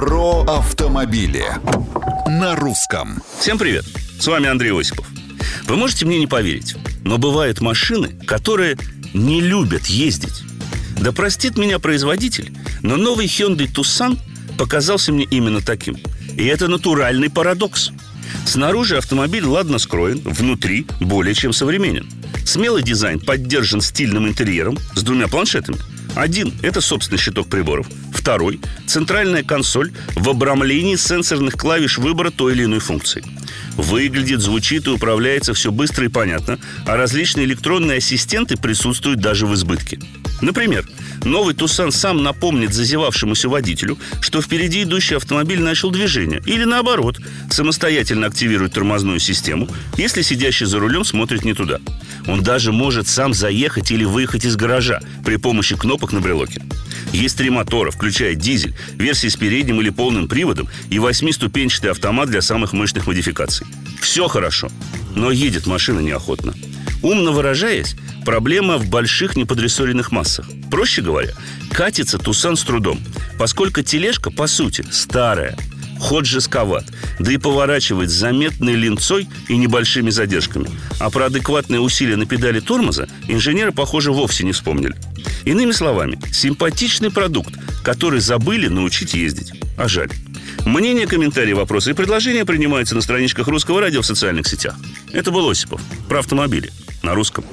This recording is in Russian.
Про автомобили на русском. Всем привет! С вами Андрей Осипов. Вы можете мне не поверить, но бывают машины, которые не любят ездить. Да простит меня производитель, но новый Hyundai Tucson показался мне именно таким. И это натуральный парадокс. Снаружи автомобиль ладно скроен, внутри более чем современен. Смелый дизайн поддержан стильным интерьером с двумя планшетами. Один – это собственный щиток приборов. Второй – центральная консоль в обрамлении сенсорных клавиш выбора той или иной функции. Выглядит, звучит и управляется все быстро и понятно, а различные электронные ассистенты присутствуют даже в избытке. Например, новый Тусан сам напомнит зазевавшемуся водителю, что впереди идущий автомобиль начал движение. Или наоборот, самостоятельно активирует тормозную систему, если сидящий за рулем смотрит не туда. Он даже может сам заехать или выехать из гаража при помощи кнопок на брелоке. Есть три мотора, включая дизель, версии с передним или полным приводом и восьмиступенчатый автомат для самых мощных модификаций. Все хорошо, но едет машина неохотно. Умно выражаясь, проблема в больших неподрессоренных массах. Проще говоря, катится Тусан с трудом, поскольку тележка, по сути, старая, ход жестковат, да и поворачивает заметной линцой и небольшими задержками. А про адекватные усилия на педали тормоза инженеры, похоже, вовсе не вспомнили. Иными словами, симпатичный продукт, который забыли научить ездить. А жаль. Мнения, комментарии, вопросы и предложения принимаются на страничках Русского радио в социальных сетях. Это был Осипов. Про автомобили. На русском.